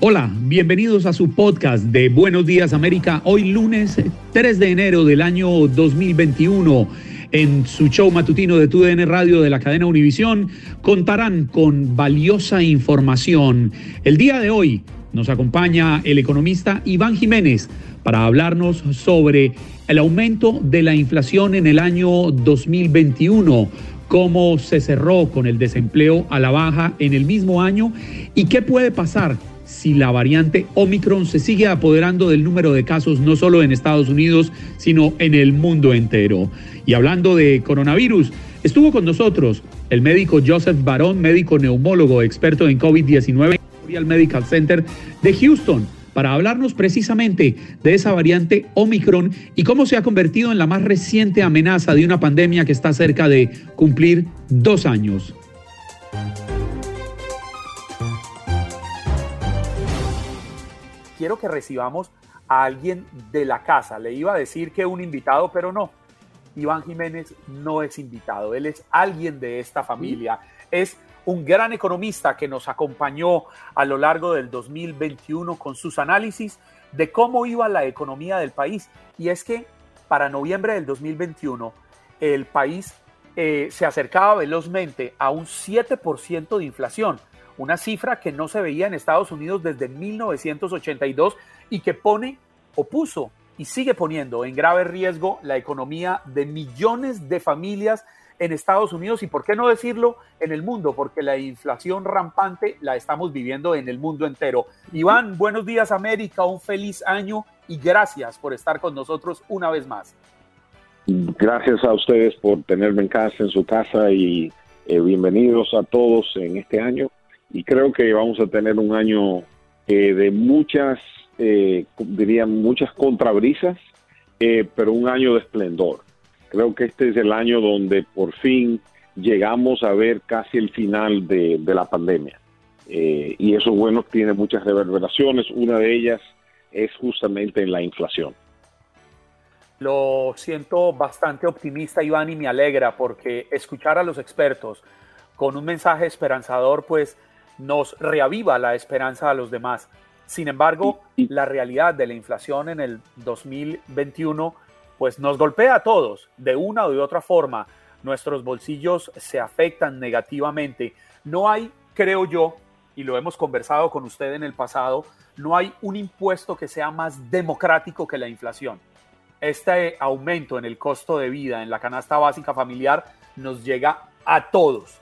Hola, bienvenidos a su podcast de Buenos Días América. Hoy lunes 3 de enero del año 2021 en su show matutino de TUDN Radio de la cadena Univisión contarán con valiosa información. El día de hoy nos acompaña el economista Iván Jiménez para hablarnos sobre el aumento de la inflación en el año 2021 cómo se cerró con el desempleo a la baja en el mismo año y qué puede pasar si la variante Omicron se sigue apoderando del número de casos no solo en Estados Unidos, sino en el mundo entero. Y hablando de coronavirus, estuvo con nosotros el médico Joseph Barón, médico neumólogo, experto en COVID-19 Memorial Medical Center de Houston, para hablarnos precisamente de esa variante Omicron y cómo se ha convertido en la más reciente amenaza de una pandemia que está cerca de cumplir dos años. Quiero que recibamos a alguien de la casa. Le iba a decir que un invitado, pero no. Iván Jiménez no es invitado, él es alguien de esta familia. Es un gran economista que nos acompañó a lo largo del 2021 con sus análisis de cómo iba la economía del país. Y es que para noviembre del 2021 el país eh, se acercaba velozmente a un 7% de inflación una cifra que no se veía en Estados Unidos desde 1982 y que pone o puso y sigue poniendo en grave riesgo la economía de millones de familias en Estados Unidos y, por qué no decirlo, en el mundo, porque la inflación rampante la estamos viviendo en el mundo entero. Iván, buenos días América, un feliz año y gracias por estar con nosotros una vez más. Gracias a ustedes por tenerme en casa, en su casa y eh, bienvenidos a todos en este año y creo que vamos a tener un año eh, de muchas, eh, diría, muchas contrabrisas, eh, pero un año de esplendor. Creo que este es el año donde por fin llegamos a ver casi el final de, la pandemia. y eso, bueno, tiene muchas reverberaciones. Una de ellas es justamente en la inflación. Lo siento bastante optimista, Iván, y me alegra porque escuchar a los expertos con un mensaje esperanzador, pues nos reaviva la esperanza a los demás. Sin embargo, la realidad de la inflación en el 2021 pues nos golpea a todos de una o de otra forma. Nuestros bolsillos se afectan negativamente. No hay, creo yo, y lo hemos conversado con usted en el pasado, no hay un impuesto que sea más democrático que la inflación. Este aumento en el costo de vida en la canasta básica familiar nos llega a todos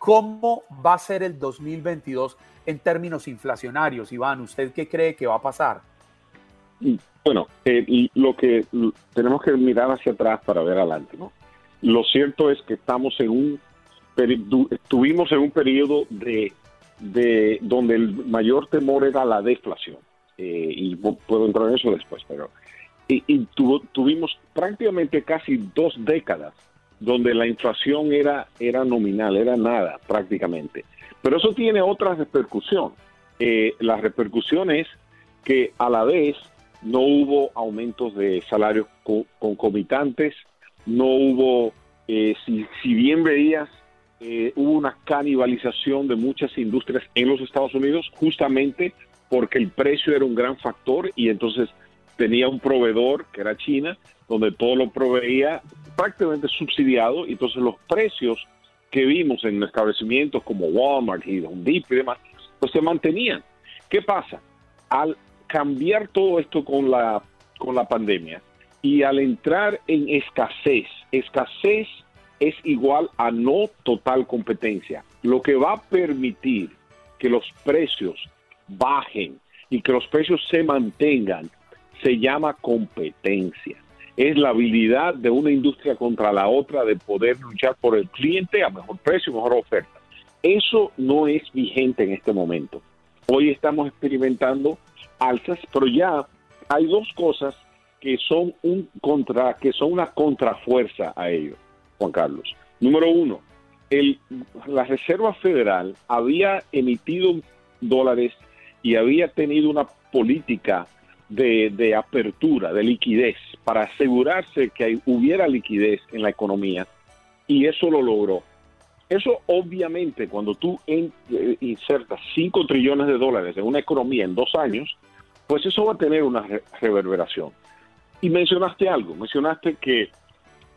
¿Cómo va a ser el 2022 en términos inflacionarios, Iván? ¿Usted qué cree que va a pasar? Bueno, eh, lo que tenemos que mirar hacia atrás para ver adelante, ¿no? Lo cierto es que estamos en un estuvimos en un periodo de, de donde el mayor temor era la deflación eh, y puedo entrar en eso después, pero y, tuvimos prácticamente casi dos décadas donde la inflación era, era nominal, era nada prácticamente. Pero eso tiene otra repercusión. Eh, la repercusión es que a la vez no hubo aumentos de salarios concomitantes, no hubo, eh, si, si, bien veías, eh, hubo una canibalización de muchas industrias en los Estados Unidos justamente porque el precio era un gran factor y entonces tenía un proveedor que era China, donde todo lo proveía prácticamente subsidiado y entonces los precios que vimos en establecimientos como Walmart y Home Depot y demás, pues se mantenían. ¿Qué pasa? Al cambiar todo esto con la, con la pandemia y al entrar en escasez, escasez es igual a no total competencia, lo que va a permitir que los precios bajen y que los precios se mantengan, se llama competencia. Es la habilidad de una industria contra la otra de poder luchar por el cliente a mejor precio, mejor oferta. Eso no es vigente en este momento. Hoy estamos experimentando alzas, pero ya hay dos cosas que son un contra, que son una contrafuerza a ello, Juan Carlos. Número uno, el, la Reserva Federal había emitido dólares y había tenido una política de, apertura, de liquidez, para asegurarse que hubiera liquidez en la economía, y eso lo logró. Eso obviamente, cuando tú eh, insertas 5 trillones de dólares en una economía en dos años, pues eso va a tener una reverberación. Y mencionaste algo, mencionaste que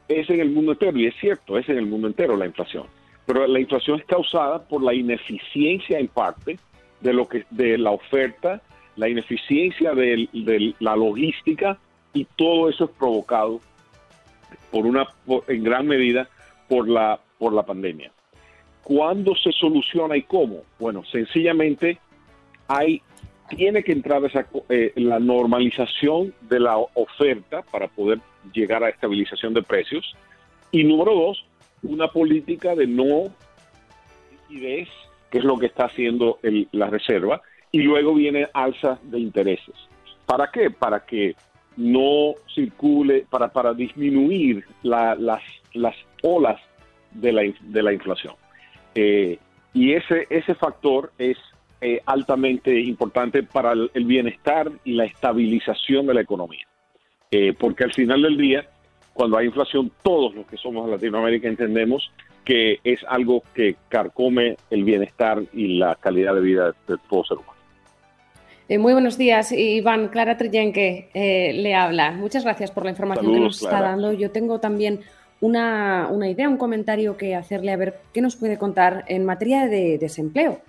es en el mundo entero, y es cierto, es en el mundo entero la inflación, pero la inflación es causada por la ineficiencia en parte de lo que de la oferta, la ineficiencia de, la logística y todo eso es provocado por una en gran medida por la por la pandemia. ¿Cuándo se soluciona y cómo? Bueno, sencillamente hay tiene que entrar esa, eh, la normalización de la oferta para poder llegar a estabilización de precios. Y número dos, una política de no liquidez, que es lo que está haciendo la reserva, y luego viene alza de intereses. ¿Para qué? Para que no circule, para, para disminuir las, las olas de la, de la inflación. Eh, y ese, ese factor es eh, altamente importante para el, bienestar y la estabilización de la economía. Eh, porque al final del día, cuando hay inflación, todos los que somos Latinoamérica entendemos que es algo que carcome el bienestar y la calidad de vida de todo ser humano. Muy buenos días, Iván. Clara Trillenque le habla. Muchas gracias por la información que nos está dando. Yo tengo también una, idea, un comentario que hacerle a ver qué nos puede contar en materia de desempleo,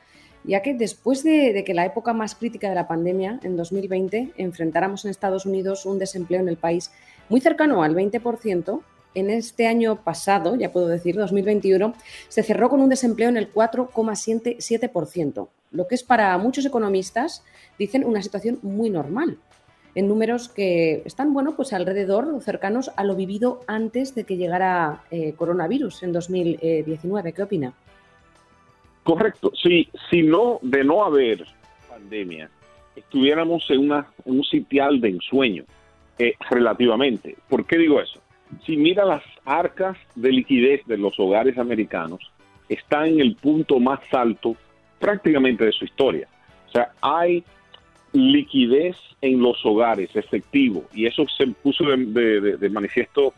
ya que después de, que la época más crítica de la pandemia, en 2020, enfrentáramos en Estados Unidos un desempleo en el país muy cercano al 20%, en este año pasado, ya puedo decir, 2021, se cerró con un desempleo en el 4,7%, lo que es para muchos economistas, dicen, una situación muy normal en números que están, bueno, pues alrededor, cercanos a lo vivido antes de que llegara eh, coronavirus en 2019. ¿Qué opina? Correcto. Si, si no, de no haber pandemia, estuviéramos en, una, un sitial de ensueño, eh, relativamente. ¿Por qué digo eso? Si mira las arcas de liquidez de los hogares americanos, están en el punto más alto prácticamente de su historia. O sea, hay liquidez en los hogares, efectivo, y eso se puso de, manifiesto,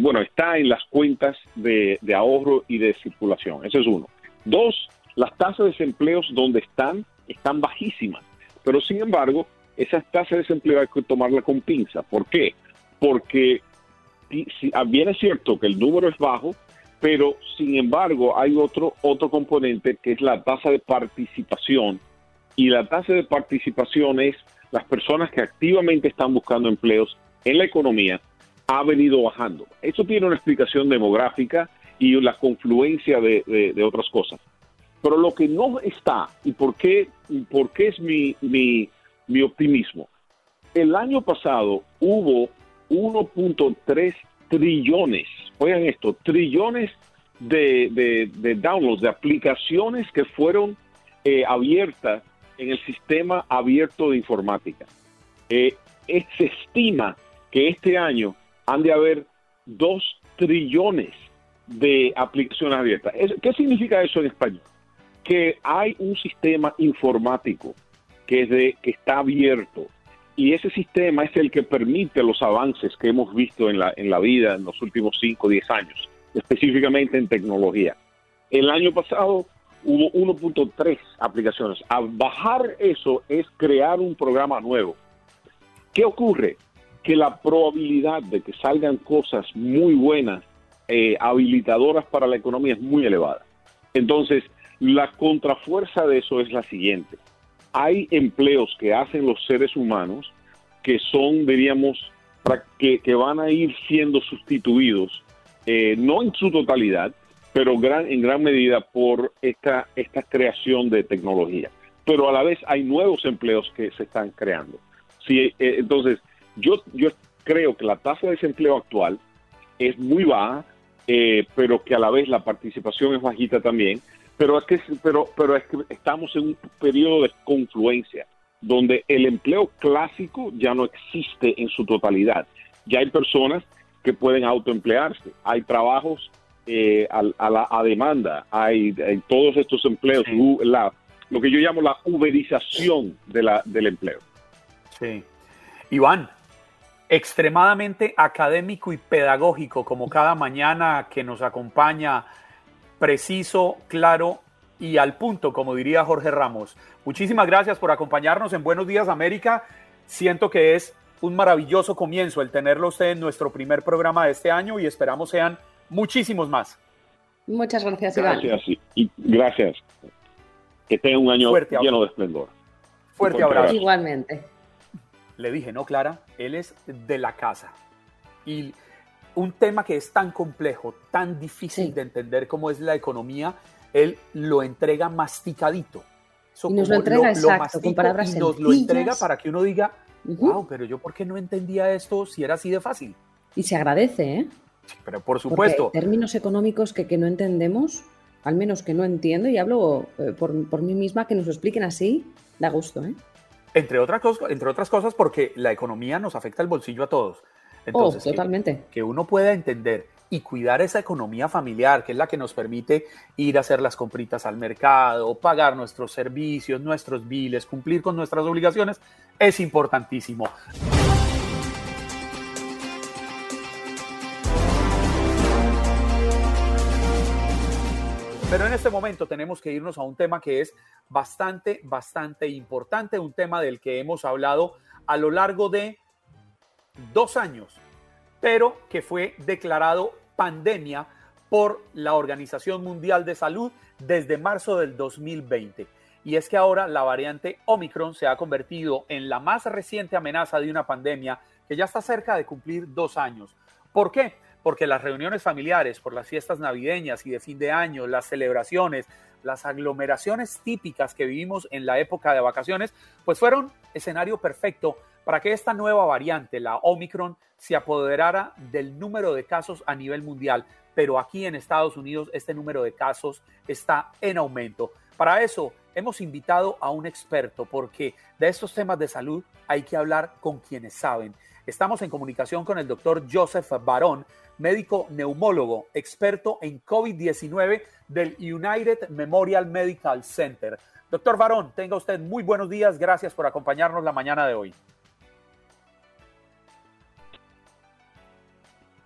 bueno, está en las cuentas de, ahorro y de circulación, ese es uno. Dos, las tasas de desempleo donde están, están bajísimas, pero sin embargo, esas tasas de desempleo hay que tomarla con pinza. ¿Por qué? Porque bien es cierto que el número es bajo, pero sin embargo hay otro, otro componente que es la tasa de participación y la tasa de participación es las personas que activamente están buscando empleos en la economía ha venido bajando. Eso tiene una explicación demográfica y la confluencia de, otras cosas. Pero lo que no está, y por qué, por qué es mi, mi, optimismo, el año pasado hubo 1.3 trillones, oigan esto, trillones de, de, downloads, de aplicaciones que fueron eh, abiertas en el sistema abierto de informática. Eh, se estima que este año han de haber dos trillones de aplicaciones abiertas. ¿Qué significa eso en español? Que hay un sistema informático que, es de, que está abierto y ese sistema es el que permite los avances que hemos visto en la, en la vida en los últimos 5 o 10 años, específicamente en tecnología. El año pasado hubo 1.3 aplicaciones. A bajar eso es crear un programa nuevo. ¿Qué ocurre? Que la probabilidad de que salgan cosas muy buenas, eh, habilitadoras para la economía es muy elevada. Entonces, la contrafuerza de eso es la siguiente. Hay empleos que hacen los seres humanos que son, diríamos, que, que van a ir siendo sustituidos, eh, no en su totalidad, pero gran, en gran medida por esta, esta creación de tecnología. Pero a la vez hay nuevos empleos que se están creando. Sí, eh, entonces, yo, yo creo que la tasa de desempleo actual es muy baja, eh, pero que a la vez la participación es bajita también. Pero es que, pero, pero es que estamos en un periodo de confluencia donde el empleo clásico ya no existe en su totalidad. Ya hay personas que pueden autoemplearse, hay trabajos eh, a, la demanda, hay, todos estos empleos, la, lo que yo llamo la uberización de la, del empleo. Sí. Iván, extremadamente académico y pedagógico, como cada mañana que nos acompaña, preciso, claro y al punto, como diría Jorge Ramos. Muchísimas gracias por acompañarnos en Buenos Días América. Siento que es un maravilloso comienzo el tenerlo usted en nuestro primer programa de este año y esperamos sean muchísimos más. Muchas gracias, Iván. Gracias y gracias. Que tenga un año lleno de esplendor. Fuerte, abrazo. Igualmente. Le dije, no, Clara, él es de la casa. Y un tema que es tan complejo, tan difícil de entender como es la economía, él lo entrega masticadito. y nos lo entrega exacto, con palabras y nos lo entrega para que uno diga, wow, pero yo por qué no entendía esto si era así de fácil. Y se agradece, ¿eh? pero por supuesto. términos económicos que, que no entendemos, al menos que no entiendo, y hablo eh, por, por, mí misma, que nos lo expliquen así, da gusto, ¿eh? Entre, otras entre otras cosas, porque la economía nos afecta el bolsillo a todos. Oh, Entonces, totalmente. Que, uno pueda entender y cuidar esa economía familiar, que es la que nos permite ir a hacer las compritas al mercado, pagar nuestros servicios, nuestros biles, cumplir con nuestras obligaciones, es importantísimo. Pero en este momento tenemos que irnos a un tema que es bastante, bastante importante, un tema del que hemos hablado a lo largo de dos años, pero que fue declarado pandemia por la Organización Mundial de Salud desde marzo del 2020. Y es que ahora la variante Omicron se ha convertido en la más reciente amenaza de una pandemia que ya está cerca de cumplir dos años. ¿Por qué? porque las reuniones familiares por las fiestas navideñas y de fin de año, las celebraciones, las aglomeraciones típicas que vivimos en la época de vacaciones, pues fueron escenario perfecto para que esta nueva variante, la Omicron, se apoderara del número de casos a nivel mundial. Pero aquí en Estados Unidos este número de casos está en aumento. Para eso hemos invitado a un experto porque de estos temas de salud hay que hablar con quienes saben. Estamos en comunicación con el doctor Joseph Barón, médico neumólogo, experto en COVID-19 del United Memorial Medical Center. Doctor Barón, tenga usted muy buenos días. Gracias por acompañarnos la mañana de hoy.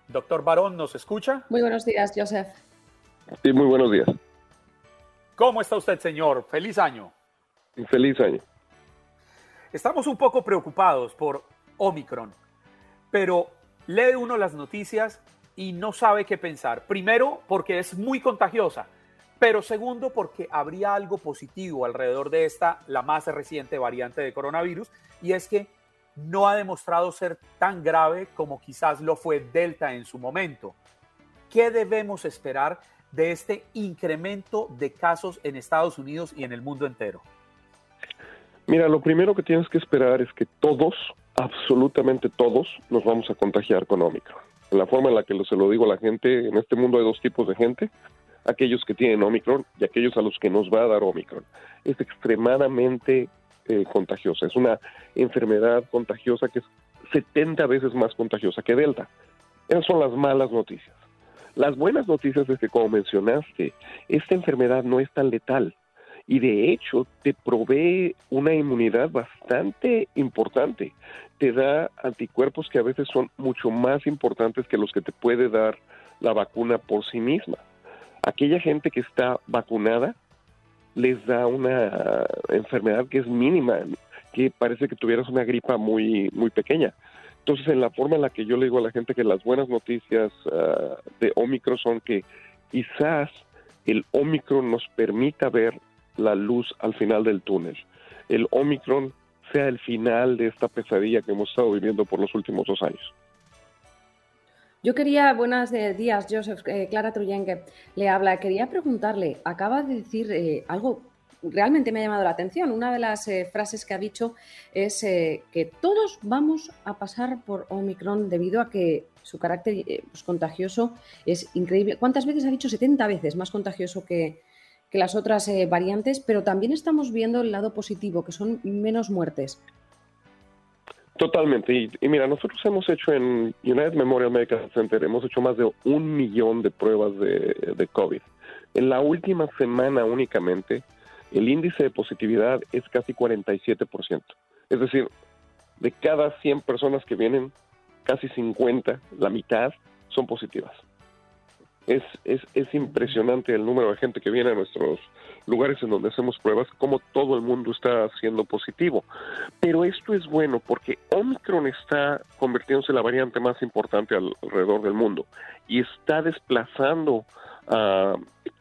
Doctor Barón, ¿nos escucha? Muy buenos días, Joseph. Sí, muy buenos días. ¿Cómo está usted, señor? Feliz año. Feliz año. Estamos un poco preocupados por Omicron, pero lee uno las noticias y no sabe qué pensar. Primero, porque es muy contagiosa, pero segundo, porque habría algo positivo alrededor de esta, la más reciente variante de coronavirus, y es que no ha demostrado ser tan grave como quizás lo fue Delta en su momento. ¿Qué debemos esperar de este incremento de casos en Estados Unidos y en el mundo entero? Mira, lo primero que tienes que esperar es que todos, absolutamente todos, nos vamos a contagiar con Omicron la forma en la que se lo digo a la gente, en este mundo hay dos tipos de gente, aquellos que tienen Omicron y aquellos a los que nos va a dar Omicron. Es extremadamente eh, contagiosa, es una enfermedad contagiosa que es 70 veces más contagiosa que Delta. Esas son las malas noticias. Las buenas noticias es que, como mencionaste, esta enfermedad no es tan letal y de hecho te provee una inmunidad bastante importante. Te da anticuerpos que a veces son mucho más importantes que los que te puede dar la vacuna por sí misma. Aquella gente que está vacunada les da una enfermedad que es mínima, que parece que tuvieras una gripa muy, muy pequeña. Entonces, en la forma en la que yo le digo a la gente que las buenas noticias ah, de Omicron son que quizás el Omicron nos permita ver la luz al final del túnel. el Omicron sea el final de esta pesadilla que hemos estado viviendo por los últimos dos años. Yo quería, buenos eh, días, Joseph, eh, Clara Truyenque le habla. Quería preguntarle, acaba de decir eh, algo realmente me ha llamado la atención. Una de las frases que ha dicho es que todos vamos a pasar por Omicron debido a que su carácter pues, contagioso es increíble. ¿Cuántas veces ha dicho? 70 veces más contagioso que, que las otras variantes, pero también estamos viendo el lado positivo, que son menos muertes. Totalmente. Y, mira, nosotros hemos hecho en United Memorial Medical Center, hemos hecho más de un millón de pruebas de, de COVID. En la última semana únicamente, el índice de positividad es casi 47%. Es decir, de cada 100 personas que vienen, casi 50, la mitad, son positivas. Es, es, es impresionante el número de gente que viene a nuestros lugares en donde hacemos pruebas, como todo el mundo está siendo positivo. Pero esto es bueno porque Omicron está convirtiéndose en la variante más importante alrededor del mundo y está desplazando a,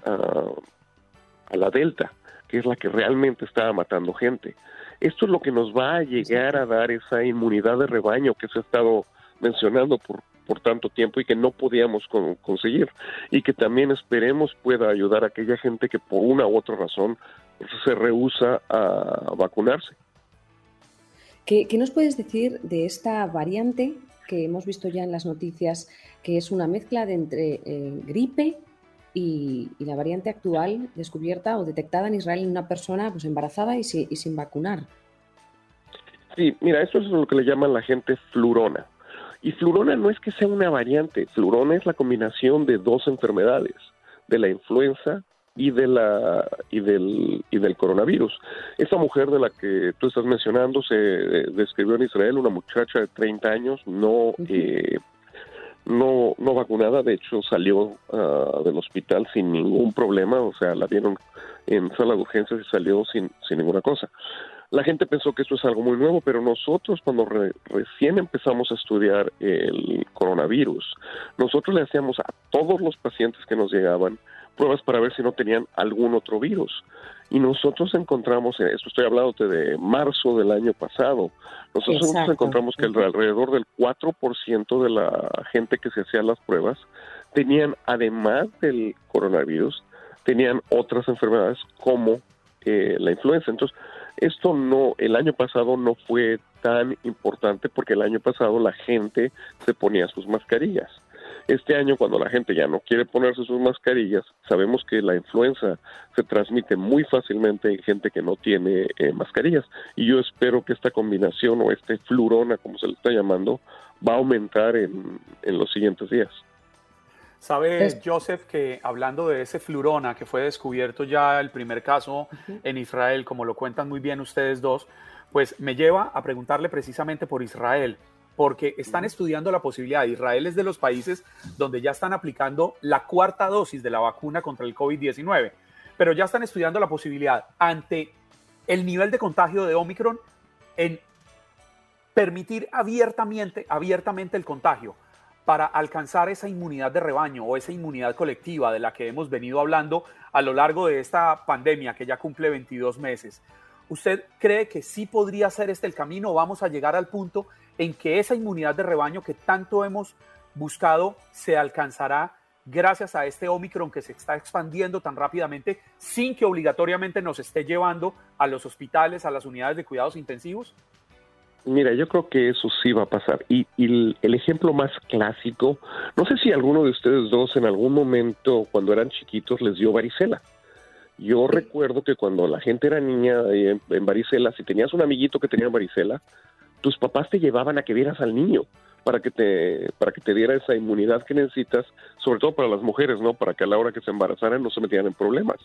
a la Delta, que es la que realmente está matando gente. Esto es lo que nos va a llegar a dar esa inmunidad de rebaño que se ha estado mencionando por por tanto tiempo y que no podíamos conseguir y que también esperemos pueda ayudar a aquella gente que por una u otra razón se rehúsa a vacunarse. ¿Qué, nos puedes decir de esta variante que hemos visto ya en las noticias, que es una mezcla de entre eh, gripe y, la variante actual descubierta o detectada en Israel en una persona pues, embarazada y, y sin vacunar? Sí, mira, esto es lo que le llaman la gente flurona. Y flurona no es que sea una variante, flurona es la combinación de dos enfermedades, de la influenza y de la y del y del coronavirus. Esa mujer de la que tú estás mencionando se eh, describió en Israel, una muchacha de 30 años, no eh, no no vacunada, de hecho salió ah, del hospital sin ningún problema, o sea, la vieron en sala de urgencias y salió sin sin ninguna cosa. La gente pensó que esto es algo muy nuevo, pero nosotros cuando recién empezamos a estudiar el coronavirus, nosotros le hacíamos a todos los pacientes que nos llegaban pruebas para ver si no tenían algún otro virus. Y nosotros encontramos, eh, esto estoy hablando de marzo del año pasado, nosotros encontramos que alrededor del 4% de la gente que se hacía las pruebas tenían, además del coronavirus, tenían otras enfermedades como eh, la influenza. Entonces, esto no, el año pasado no fue tan importante porque el año pasado la gente se ponía sus mascarillas. Este año, cuando la gente ya no quiere ponerse sus mascarillas, sabemos que la influenza se transmite muy fácilmente en gente que no tiene eh, mascarillas. Y yo espero que esta combinación o este flurona, como se le está llamando, va a aumentar en los siguientes días. Sabe, Joseph, que hablando de ese flurona que fue descubierto ya el primer caso en Israel, como lo cuentan muy bien ustedes dos, pues me lleva a preguntarle precisamente por Israel, porque están estudiando la posibilidad. Israel es de los países donde ya están aplicando la cuarta dosis de la vacuna contra el COVID-19, pero ya están estudiando la posibilidad ante el nivel de contagio de Omicron en permitir abiertamente, abiertamente el contagio para alcanzar esa inmunidad de rebaño o esa inmunidad colectiva de la que hemos venido hablando a lo largo de esta pandemia que ya cumple 22 meses. ¿Usted cree que sí podría ser este el camino? ¿Vamos a llegar al punto en que esa inmunidad de rebaño que tanto hemos buscado se alcanzará gracias a este Omicron que se está expandiendo tan rápidamente sin que obligatoriamente nos esté llevando a los hospitales, a las unidades de cuidados intensivos? Mira, yo creo que eso sí va a pasar. Y, el, ejemplo más clásico, no sé si alguno de ustedes dos en algún momento, cuando eran chiquitos, les dio varicela. Yo recuerdo que cuando la gente era niña en, en, varicela, si tenías un amiguito que tenía varicela, tus papás te llevaban a que vieras al niño para que te para que te diera esa inmunidad que necesitas, sobre todo para las mujeres, ¿no? Para que a la hora que se embarazaran no se metieran en problemas.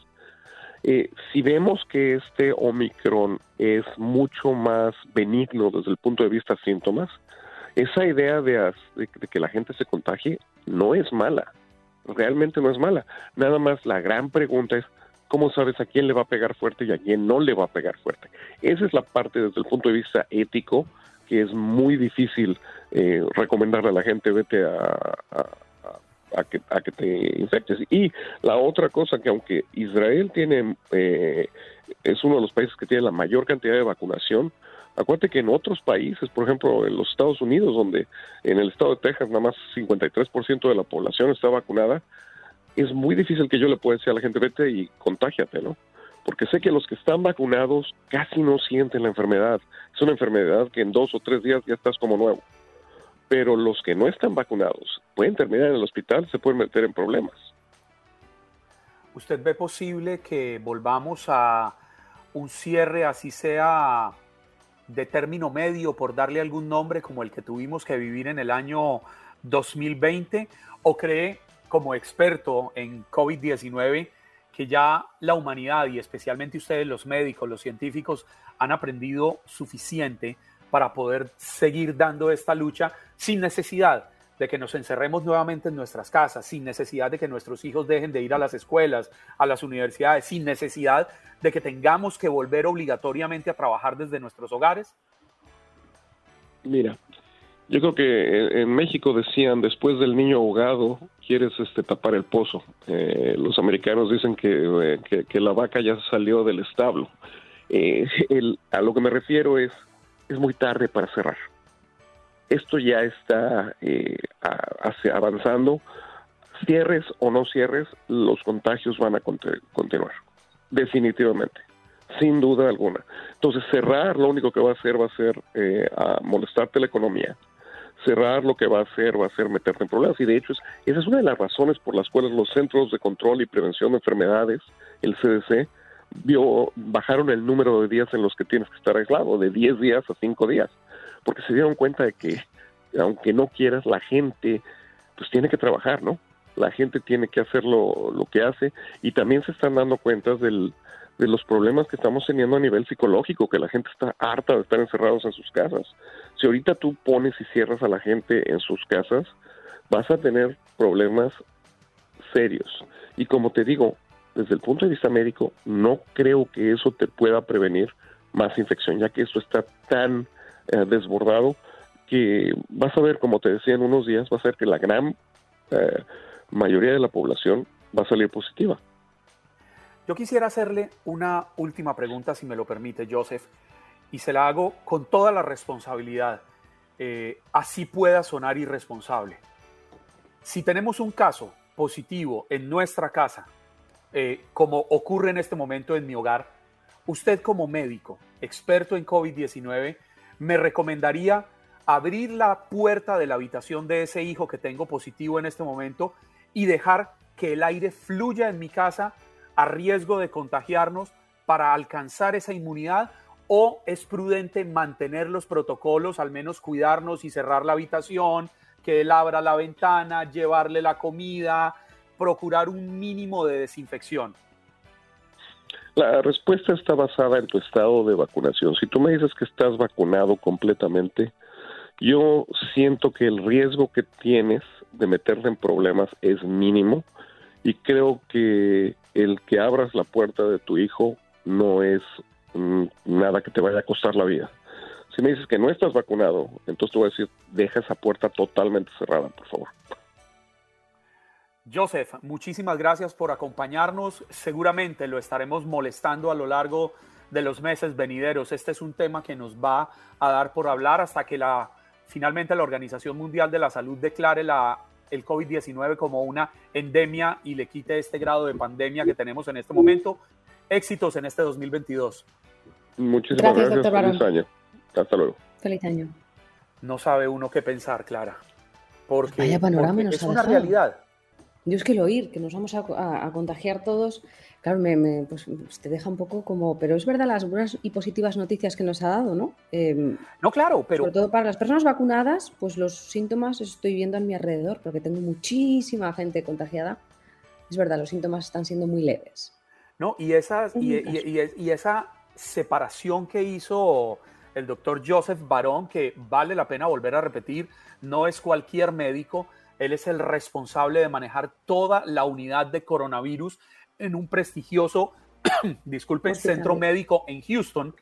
Eh, si vemos que este Omicron es mucho más benigno desde el punto de vista síntomas, esa idea de, que la gente se contagie no es mala, realmente no es mala. Nada más la gran pregunta es, ¿cómo sabes a quién le va a pegar fuerte y a quién no le va a pegar fuerte? Esa es la parte desde el punto de vista ético que es muy difícil eh, recomendarle a la gente, vete a que, a que te infectes. Y la otra cosa que aunque Israel tiene eh, es uno de los países que tiene la mayor cantidad de vacunación. Acuérdate que en otros países, por ejemplo en los Estados Unidos, donde en el estado de Texas nada más 53% de la población está vacunada, es muy difícil que yo le pueda decir a la gente, vete y contágiate, ¿no? Porque sé que los que están vacunados casi no sienten la enfermedad. Es una enfermedad que en dos o tres días ya estás como nuevo. Pero los que no están vacunados pueden terminar en el hospital, se pueden meter en problemas. ¿Usted ve posible que volvamos a un cierre, así sea de término medio, por darle algún nombre como el que tuvimos que vivir en el año 2020? ¿O cree, como experto en COVID-19, que ya la humanidad y especialmente ustedes los médicos, los científicos, han aprendido suficiente para poder seguir dando esta lucha sin necesidad de que nos encerremos nuevamente en nuestras casas, sin necesidad de que nuestros hijos dejen de ir a las escuelas, a las universidades, sin necesidad de que tengamos que volver obligatoriamente a trabajar desde nuestros hogares? Mira, yo creo que en México decían, después del niño ahogado, quieres este, tapar el pozo. Eh, los americanos dicen eh, que, la vaca ya salió del establo. Eh, a lo que me refiero es, es muy tarde para cerrar esto ya está eh, avanzando. Cierres o no cierres, los contagios van a continuar, definitivamente, sin duda alguna. Entonces, cerrar lo único que va a hacer va a ser eh, a molestarte la economía. Cerrar lo que va a hacer va a ser meterte en problemas. Y de hecho, esa es una de las razones por las cuales los Centros de Control y Prevención de Enfermedades, el CDC, bajaron el número de días en los que tienes que estar aislado, de 10 días a 5 días porque se dieron cuenta de que aunque no quieras, la gente pues tiene que trabajar, ¿no? La gente tiene que hacer lo, que hace y también se están dando cuenta del, de los problemas que estamos teniendo a nivel psicológico, que la gente está harta de estar encerrados en sus casas. Si ahorita tú pones y cierras a la gente en sus casas, vas a tener problemas serios. Y como te digo, desde el punto de vista médico, no creo que eso te pueda prevenir más infección, ya que esto está tan eh, desbordado que vas a ver, como te decía en unos días, va a ser que la gran eh, mayoría de la población va a salir positiva. Yo quisiera hacerle una última pregunta, si me lo permite, Joseph, y se la hago con toda la responsabilidad. Eh, así pueda sonar irresponsable. Si tenemos un caso positivo en nuestra casa, como ocurre en este momento en mi hogar, usted como médico, experto en COVID-19, me recomendaría abrir la puerta de la habitación de ese hijo que tengo positivo en este momento y dejar que el aire fluya en mi casa a riesgo de contagiarnos para alcanzar esa inmunidad o es prudente mantener los protocolos, al menos cuidarnos y cerrar la habitación, que él abra la ventana, llevarle la comida, procurar un mínimo de desinfección? La respuesta está basada en tu estado de vacunación. Si tú me dices que estás vacunado completamente, yo siento que el riesgo que tienes de meterte en problemas es mínimo y creo que el que abras la puerta de tu hijo no es mm, nada que te vaya a costar la vida. Si me dices que no estás vacunado, entonces te voy a decir, deja esa puerta totalmente cerrada, por favor. Joseph, muchísimas gracias por acompañarnos. Seguramente lo estaremos molestando a lo largo de los meses venideros. Este es un tema que nos va a dar por hablar hasta que la, finalmente la Organización Mundial de la Salud declare la, el COVID-19 como una endemia y le quite este grado de pandemia que tenemos en este momento. Éxitos en este 2022. Muchísimas gracias. Feliz año. Hasta luego. Feliz año. No sabe uno qué pensar, Clara. Porque, Vaya panorama es una realidad. Dios que lo oír, que nos vamos a, contagiar todos, claro, me, pues, pues, te deja un poco como, pero es verdad las buenas y positivas noticias que nos ha dado, ¿no? Em, no, claro, pero... Sobre todo para las personas vacunadas, pues los síntomas estoy viendo a mi alrededor, porque tengo muchísima gente contagiada. Es verdad, los síntomas están siendo muy leves. No, y, esas, y, y, esa separación que hizo el doctor Joseph Barón, que vale la pena volver a repetir, no es cualquier médico, él es el responsable de manejar toda la unidad de coronavirus en un prestigioso, disculpen, centro médico en Houston.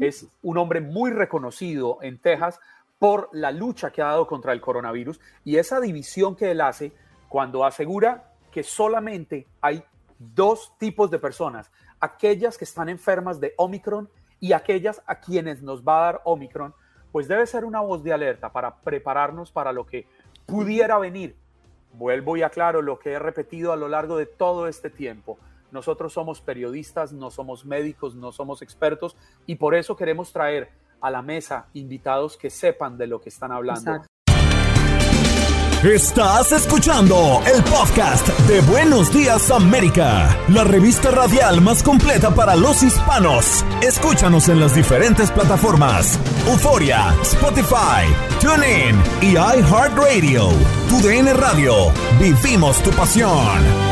Es un hombre muy reconocido en Texas por la lucha que ha dado contra el coronavirus y esa división que él hace cuando asegura que solamente hay dos tipos de personas aquellas que están enfermas de Omicron y aquellas a quienes nos va a dar Omicron, pues debe ser una voz de alerta para prepararnos para lo que pudiera venir. Vuelvo y aclaro lo que he repetido a lo largo de todo este tiempo. Nosotros somos periodistas, no somos médicos, no somos expertos y por eso queremos traer a la mesa invitados que sepan de lo que están hablando. Estás escuchando el podcast de Buenos Días América, la revista radial más completa para los hispanos. Escúchanos en las diferentes plataformas: Euforia, Spotify, TuneIn y iHeartRadio. Tu DN Radio. Vivimos tu pasión.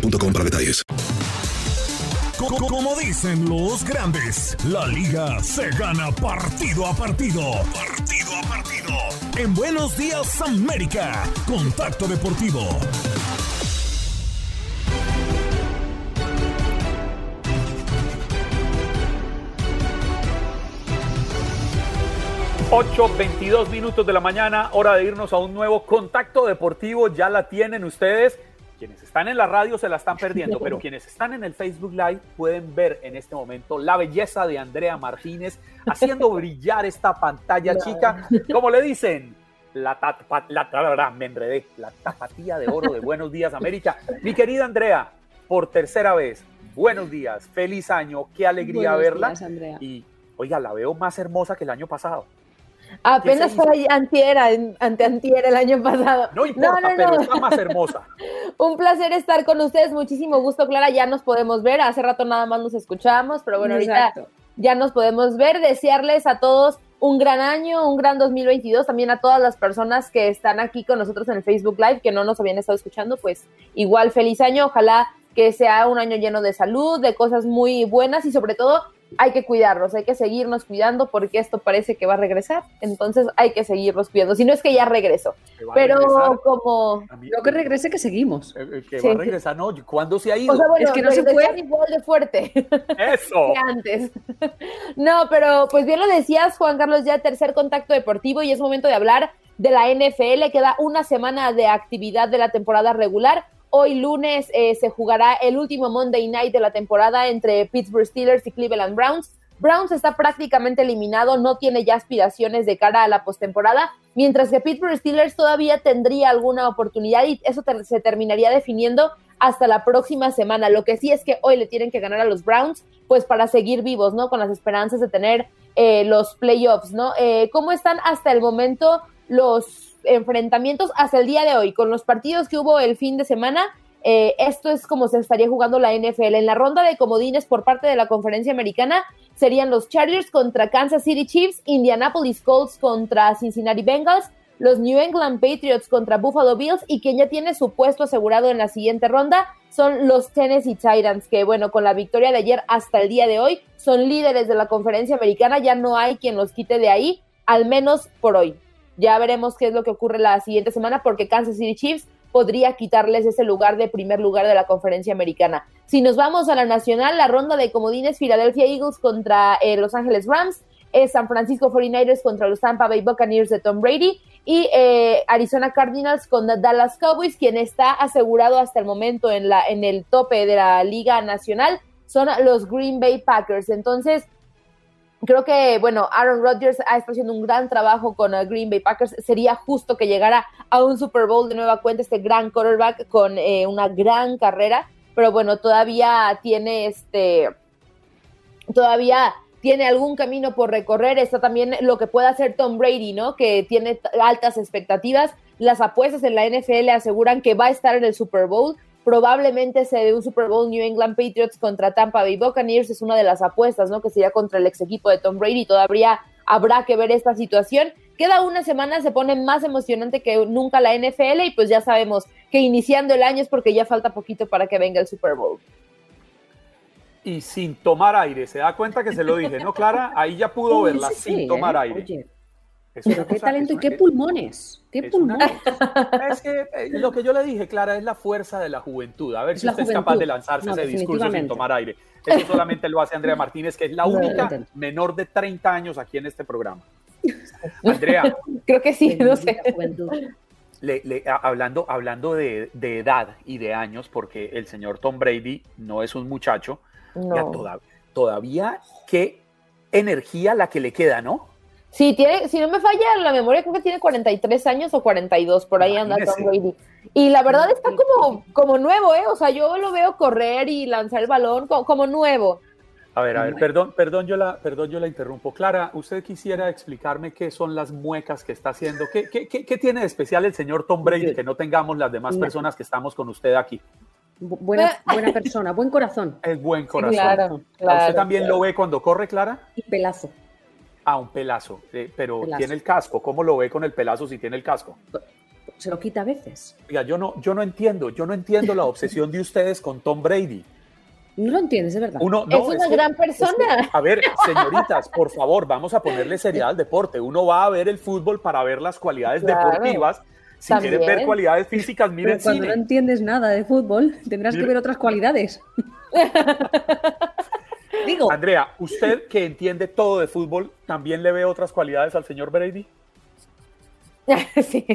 para detalles. Como dicen los grandes, la liga se gana partido a partido. Partido a partido. En Buenos Días América, Contacto Deportivo. Ocho, 22 minutos de la mañana, hora de irnos a un nuevo contacto deportivo. Ya la tienen ustedes quienes están en la radio se la están perdiendo, pero quienes están en el Facebook Live pueden ver en este momento la belleza de Andrea Martínez haciendo brillar esta pantalla chica, como le dicen, la, la, me enredé, la tapatía de oro de Buenos Días América. Mi querida Andrea, por tercera vez, buenos días, feliz año, qué alegría verla. y oiga, la veo más hermosa que el año pasado. Apenas fue antiera, ante antiera el año pasado. No importa, pero está más hermosa. Un placer estar con ustedes, muchísimo gusto, Clara, ya nos podemos ver, hace rato nada más nos escuchábamos, pero bueno, ahorita ya nos podemos ver, desearles a todos un gran año, un gran 2022, también a todas las personas que están aquí con nosotros en el Facebook Live, que no nos habían estado escuchando, pues igual feliz año, ojalá que sea un año lleno de salud, de cosas muy buenas y sobre todo hay que cuidarnos, hay que seguirnos cuidando porque esto parece que va a regresar, entonces hay que seguirnos cuidando, si no es que ya regresó, pero como... Lo que regrese que seguimos. Eh, que va a regresar, ¿no? ¿Cuándo se ha ido? es que no se fue igual de fuerte. Eso. que antes. no, pero pues bien lo decías, Juan Carlos, ya tercer contacto deportivo y es momento de hablar de la NFL, queda una semana de actividad de la temporada regular, Hoy lunes eh, se jugará el último Monday Night de la temporada entre Pittsburgh Steelers y Cleveland Browns. Browns está prácticamente eliminado, no tiene ya aspiraciones de cara a la postemporada, mientras que Pittsburgh Steelers todavía tendría alguna oportunidad y eso se terminaría definiendo hasta la próxima semana. Lo que sí es que hoy le tienen que ganar a los Browns, pues para seguir vivos, ¿no? Con las esperanzas de tener eh, los playoffs, ¿no? Eh, ¿Cómo están hasta el momento los enfrentamientos hasta el día de hoy, con los partidos que hubo el fin de semana, eh, esto es como se estaría jugando la NFL. En la ronda de comodines por parte de la conferencia americana serían los Chargers contra Kansas City Chiefs, Indianapolis Colts contra Cincinnati Bengals, los New England Patriots contra Buffalo Bills y quien ya tiene su puesto asegurado en la siguiente ronda son los Tennessee Titans, que bueno, con la victoria de ayer hasta el día de hoy son líderes de la conferencia americana, ya no hay quien los quite de ahí, al menos por hoy. Ya veremos qué es lo que ocurre la siguiente semana porque Kansas City Chiefs podría quitarles ese lugar de primer lugar de la conferencia americana. Si nos vamos a la nacional, la ronda de comodines Philadelphia Eagles contra eh, Los Ángeles Rams, San Francisco 49ers contra los Tampa Bay Buccaneers de Tom Brady y eh, Arizona Cardinals con Dallas Cowboys, quien está asegurado hasta el momento en, la, en el tope de la Liga Nacional, son los Green Bay Packers. Entonces, creo que, bueno, Aaron Rodgers ha estado haciendo un gran trabajo con uh, Green Bay Packers. Sería justo que llegara a un Super Bowl de nueva cuenta este gran quarterback con eh, una gran carrera, pero bueno, todavía tiene este, todavía tiene algún camino por recorrer. Está también lo que puede hacer Tom Brady, ¿no? Que tiene altas expectativas. Las apuestas en la NFL aseguran que va a estar en el Super Bowl probablemente se dé un Super Bowl New England Patriots contra Tampa Bay Buccaneers, es una de las apuestas, ¿no? Que sería contra el ex equipo de Tom Brady, todavía habrá que ver esta situación. Queda una semana, se pone más emocionante que nunca la NFL y pues ya sabemos que iniciando el año es porque ya falta poquito para que venga el Super Bowl. y sin tomar aire. ¿Se da cuenta que se lo dije, no, Clara? Ahí ya pudo verla sin tomar ¿eh? aire. Oye. Pero qué talento y qué pulmones. Qué pulmones. es que eh, lo que yo le dije, Clara, es la fuerza de la juventud. A ver si usted es capaz de lanzarse ese discurso sin tomar aire. Eso solamente lo hace Andrea Martínez, que es la única menor de 30 años aquí en este programa. Andrea. Creo que sí, no sé. Le, hablando hablando de, edad y de años, porque el señor Tom Brady no es un muchacho, todavía qué energía la que le queda, ¿no? Sí, tiene, si no me falla la memoria, creo que tiene 43 años o 42, por ahí anda Tom Brady. Y la verdad está como, como nuevo, ¿eh? O sea, yo lo veo correr y lanzar el balón como, nuevo. A ver, a ver, perdón, perdón, yo la, perdón, yo la interrumpo. Clara, ¿usted quisiera explicarme qué son las muecas que está haciendo? ¿Qué, qué, qué, tiene de especial el señor Tom Brady que no tengamos las demás personas que estamos con usted aquí? Buena, buena persona, buen corazón. Es buen corazón. Claro, ¿Usted también lo ve cuando corre, Clara? Y pelazo. Ah, un pelazo, eh, pero tiene el casco. ¿Cómo lo ve con el pelazo si tiene el casco? Se lo quita a veces. Oiga, yo no, yo no entiendo, yo no entiendo la obsesión de ustedes con Tom Brady. No lo entiendes, de verdad. Uno, es una gran persona. a ver, señoritas, por favor, vamos a ponerle seriedad al deporte. Uno va a ver el fútbol para ver las cualidades deportivas. Si quieren ver cualidades físicas, miren Pero cuando no entiendes nada de fútbol, tendrás que ver otras cualidades. Andrea, usted que entiende todo de fútbol, ¿también le ve otras cualidades al señor Brady? sí.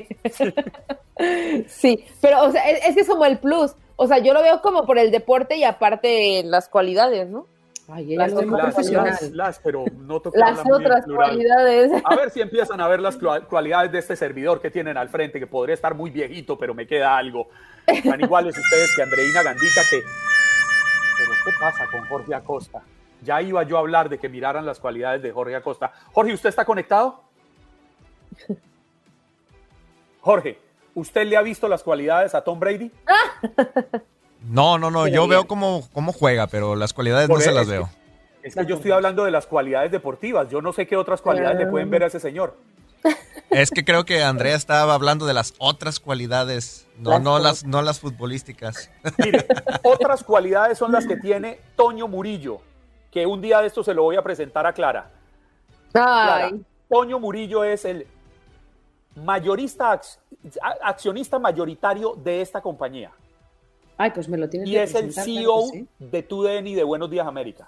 sí, pero o sea, es, que es como el plus. O sea, yo lo veo como por el deporte y aparte las cualidades, ¿no? Ay, las, las, las, pero no las otras cualidades. A ver si empiezan a ver las cualidades de este servidor que tienen al frente, que podría estar muy viejito, pero me queda algo. Tan iguales ustedes que Andreina Gandita, que pero ¿qué pasa con Jorge Acosta? Ya iba yo a hablar de que miraran las cualidades de Jorge Acosta. Jorge, ¿usted está conectado? Jorge, ¿usted le ha visto las cualidades a Tom Brady? No, no, no, yo veo cómo, cómo juega, pero las cualidades no se las veo. Es que yo estoy hablando de las cualidades deportivas. Yo no sé qué otras cualidades le pueden ver a ese señor. Es que creo que Andrea estaba hablando de las otras cualidades, no, no, las, no las futbolísticas. Mire, otras cualidades son las que tiene Toño Murillo, que un día de esto se lo voy a presentar a Clara. Toño Murillo es el mayorista, accionista mayoritario de esta compañía. Ay, pues me lo tienes Y es el CEO de TUDN y de Buenos Días América.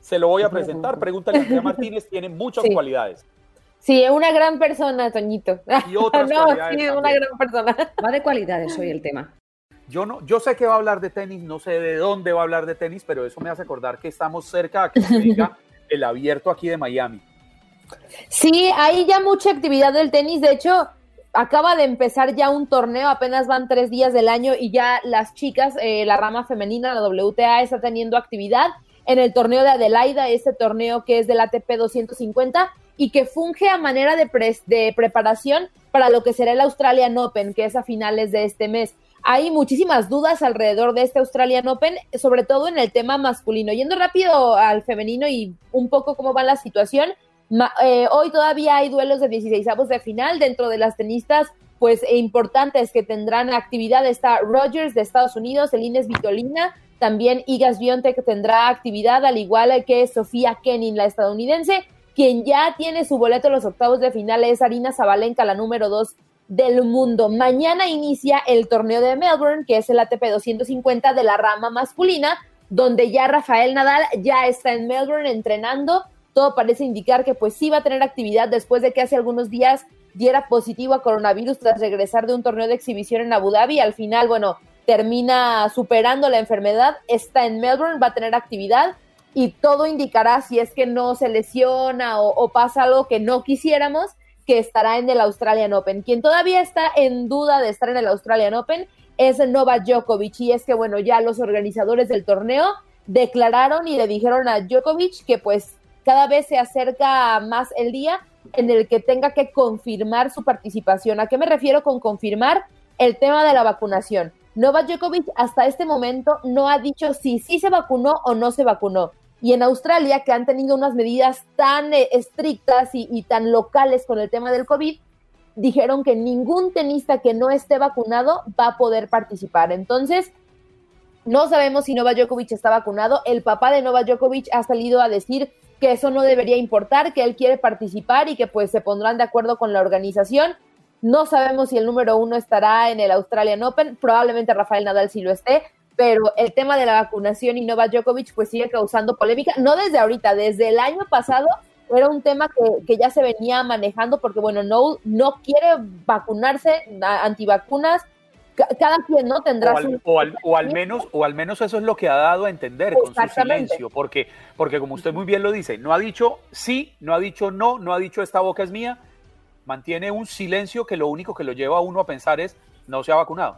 Se lo voy a presentar. Pregúntale a Andrea Martínez, tiene muchas cualidades. Sí, es una gran persona, Toñito. Y otras no, sí, es una gran persona. Va de cualidades hoy el tema. Yo, no, yo sé que va a hablar de tenis, no sé de dónde va a hablar de tenis, pero eso me hace acordar que estamos cerca de que se diga el abierto aquí de Miami. Sí, hay ya mucha actividad del tenis. De hecho, acaba de empezar ya un torneo, apenas van tres días del año y ya las chicas, eh, la rama femenina, la WTA, está teniendo actividad en el torneo de Adelaida, ese torneo que es del ATP 250 y que funge a manera de, de preparación para lo que será el Australian Open, que es a finales de este mes. Hay muchísimas dudas alrededor de este Australian Open, sobre todo en el tema masculino. Yendo rápido al femenino y un poco cómo va la situación, eh, hoy todavía hay duelos de 16 avos de final dentro de las tenistas pues e importantes que tendrán actividad está Rogers de Estados Unidos, el Inés Vitolina, también Igas que tendrá actividad, al igual que Sofía Kenin, la estadounidense, quien ya tiene su boleto en los octavos de final es Arina Zabalenka, la número 2 del mundo. Mañana inicia el torneo de Melbourne, que es el ATP 250 de la rama masculina, donde ya Rafael Nadal ya está en Melbourne entrenando. Todo parece indicar que pues sí va a tener actividad después de que hace algunos días diera positivo a coronavirus tras regresar de un torneo de exhibición en Abu Dhabi. Al final, bueno, termina superando la enfermedad, está en Melbourne, va a tener actividad y todo indicará si es que no se lesiona o, pasa algo que no quisiéramos, que estará en el Australian Open. Quien todavía está en duda de estar en el Australian Open es Novak Djokovic y es que bueno, ya los organizadores del torneo declararon y le dijeron a Djokovic que pues cada vez se acerca más el día en el que tenga que confirmar su participación. ¿A qué me refiero con confirmar? El tema de la vacunación. Novak Djokovic hasta este momento no ha dicho si sí se vacunó o no se vacunó. Y en Australia, que han tenido unas medidas tan eh, estrictas y, tan locales con el tema del COVID, dijeron que ningún tenista que no esté vacunado va a poder participar. Entonces, No sabemos si Novak Djokovic está vacunado. El papá de Novak Djokovic ha salido a decir que eso no debería importar, que él quiere participar y que pues se pondrán de acuerdo con la organización. No sabemos si el número uno estará en el Australian Open, probablemente Rafael Nadal sí lo esté, pero el tema de la vacunación y Novak Djokovic pues sigue causando polémica, no desde ahorita, desde el año pasado era un tema que, ya se venía manejando porque bueno, no, no quiere vacunarse, antivacunas, cada quien no tendrá o al, o, al, menos o al menos eso es lo que ha dado a entender con su silencio porque porque como usted muy bien lo dice no ha dicho sí no ha dicho no no ha dicho esta boca es mía mantiene un silencio que lo único que lo lleva a uno a pensar es no se ha vacunado.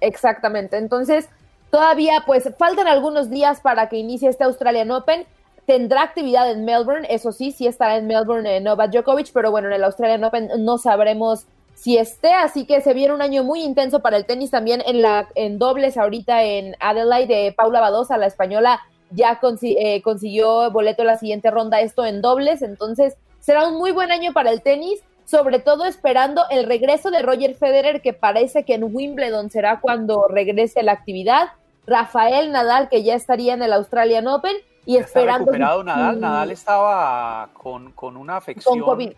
Exactamente. Entonces, todavía pues faltan algunos días para que inicie este Australian Open. Tendrá actividad en Melbourne, eso sí, sí estará en Melbourne en Novak Djokovic, pero bueno, en el Australian Open no sabremos si esté, así que se viene un año muy intenso para el tenis también en la en dobles ahorita en Adelaide de Paula Badosa, la española ya eh, consiguió boleto en la siguiente ronda, esto en dobles, entonces será un muy buen año para el tenis sobre todo esperando el regreso de Roger Federer, que parece que en Wimbledon será cuando regrese la actividad, Rafael Nadal, que ya estaría en el Australian Open, y esperando... recuperado Nadal? Nadal estaba con, una afección. Con COVID.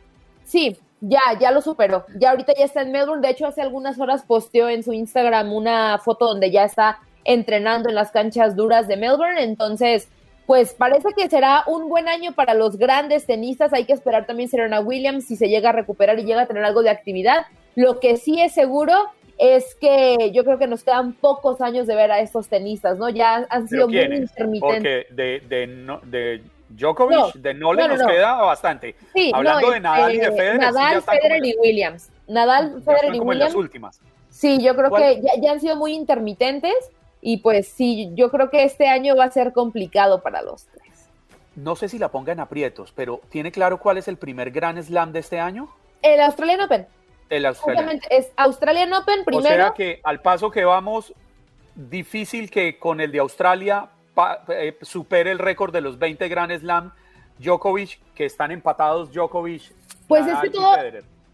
Sí, ya, ya lo superó. Ya ahorita ya está en Melbourne. De hecho, hace algunas horas posteó en su Instagram una foto donde ya está entrenando en las canchas duras de Melbourne. Entonces, pues parece que será un buen año para los grandes tenistas. Hay que esperar también Serena Williams si se llega a recuperar y llega a tener algo de actividad. Lo que sí es seguro es que yo creo que nos quedan pocos años de ver a estos tenistas, ¿no? Ya han sido muy intermitentes. Porque de, de, de Djokovic, de Nole nos queda bastante. Sí, Hablando de Nadal y de este, Federer. Nadal, Federer y Williams. Nadal, Federer y Williams. Las últimas. Sí, yo creo que ya han sido muy intermitentes y pues sí, yo creo que este año va a ser complicado para los tres. No sé si la ponga en aprietos, pero ¿tiene claro cuál es el primer gran slam de este año? El Australian Open. El Australian. es Australian Open primero. O sea que al paso que vamos, difícil que con el de Australia eh, supere el récord de los 20 Grand Slam. Djokovic, que están empatados Djokovic. Pues es que todo,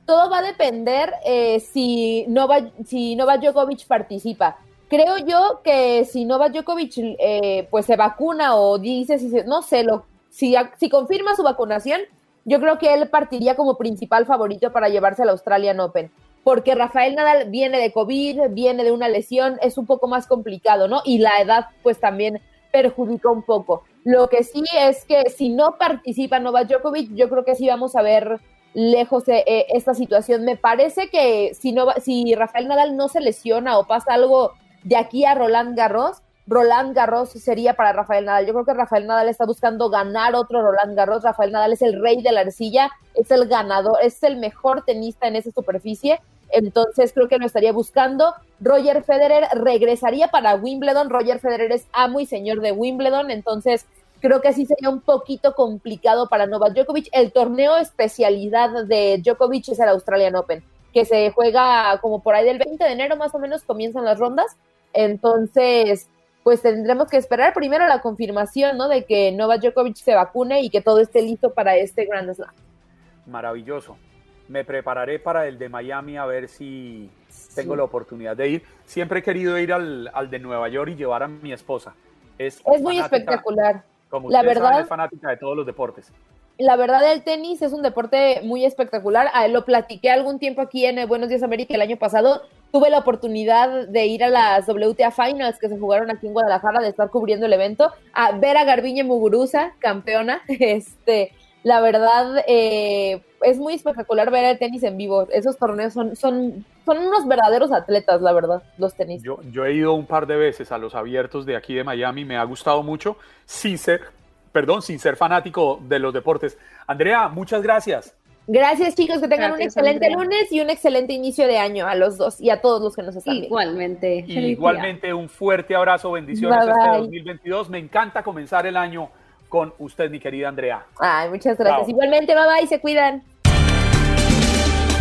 todo, va a depender eh, si, Nova, si Nova Djokovic participa. Creo yo que si Novak Djokovic eh, pues se vacuna o dice, si no sé, lo, si, si confirma su vacunación, yo creo que él partiría como principal favorito para llevarse al Australian Open. Porque Rafael Nadal viene de COVID, viene de una lesión, es un poco más complicado, ¿no? Y la edad pues también perjudica un poco. Lo que sí es que si no participa Novak Djokovic, yo creo que sí vamos a ver lejos de, eh, esta situación. Me parece que si, no, si Rafael Nadal no se lesiona o pasa algo de aquí a Roland Garros, Roland Garros sería para Rafael Nadal. Yo creo que Rafael Nadal está buscando ganar otro Roland Garros. Rafael Nadal es el rey de la arcilla, es el ganador, es el mejor tenista en esa superficie. Entonces creo que lo estaría buscando. Roger Federer regresaría para Wimbledon. Roger Federer es amo y señor de Wimbledon. Entonces creo que así sería un poquito complicado para Novak Djokovic. El torneo especialidad de Djokovic es el Australian Open, que se juega como por ahí del 20 de enero más o menos comienzan las rondas entonces, pues tendremos que esperar primero la confirmación, ¿no? De que Novak Djokovic se vacune y que todo esté listo para este Grand Slam. Maravilloso. Me prepararé para el de Miami a ver si tengo la oportunidad de ir. Siempre he querido ir al, de Nueva York y llevar a mi esposa. Es, es muy espectacular. Como la verdad, es fanática de todos los deportes la verdad el tenis es un deporte muy espectacular. Ah, lo platiqué algún tiempo aquí en Buenos Días América el año pasado. Tuve la oportunidad de ir a las WTA Finals que se jugaron aquí en Guadalajara, de estar cubriendo el evento, a ver a Garbiñe Muguruza, campeona. Este, la verdad, eh, es muy espectacular ver el tenis en vivo. Esos torneos son, son, son unos verdaderos atletas, la verdad, los tenis. Yo, yo he ido un par de veces a los abiertos de aquí de Miami, me ha gustado mucho. Sí sé perdón, sin ser fanático de los deportes. Andrea, muchas gracias. Gracias chicos, que tengan un excelente lunes y un excelente inicio de año a los dos y a todos los que nos están viendo. Igualmente. Igualmente un fuerte abrazo, bendiciones este 2022. Me encanta comenzar el año con usted, mi querida Andrea. Ay, muchas gracias. Igualmente, bye bye, se cuidan.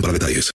para detalles.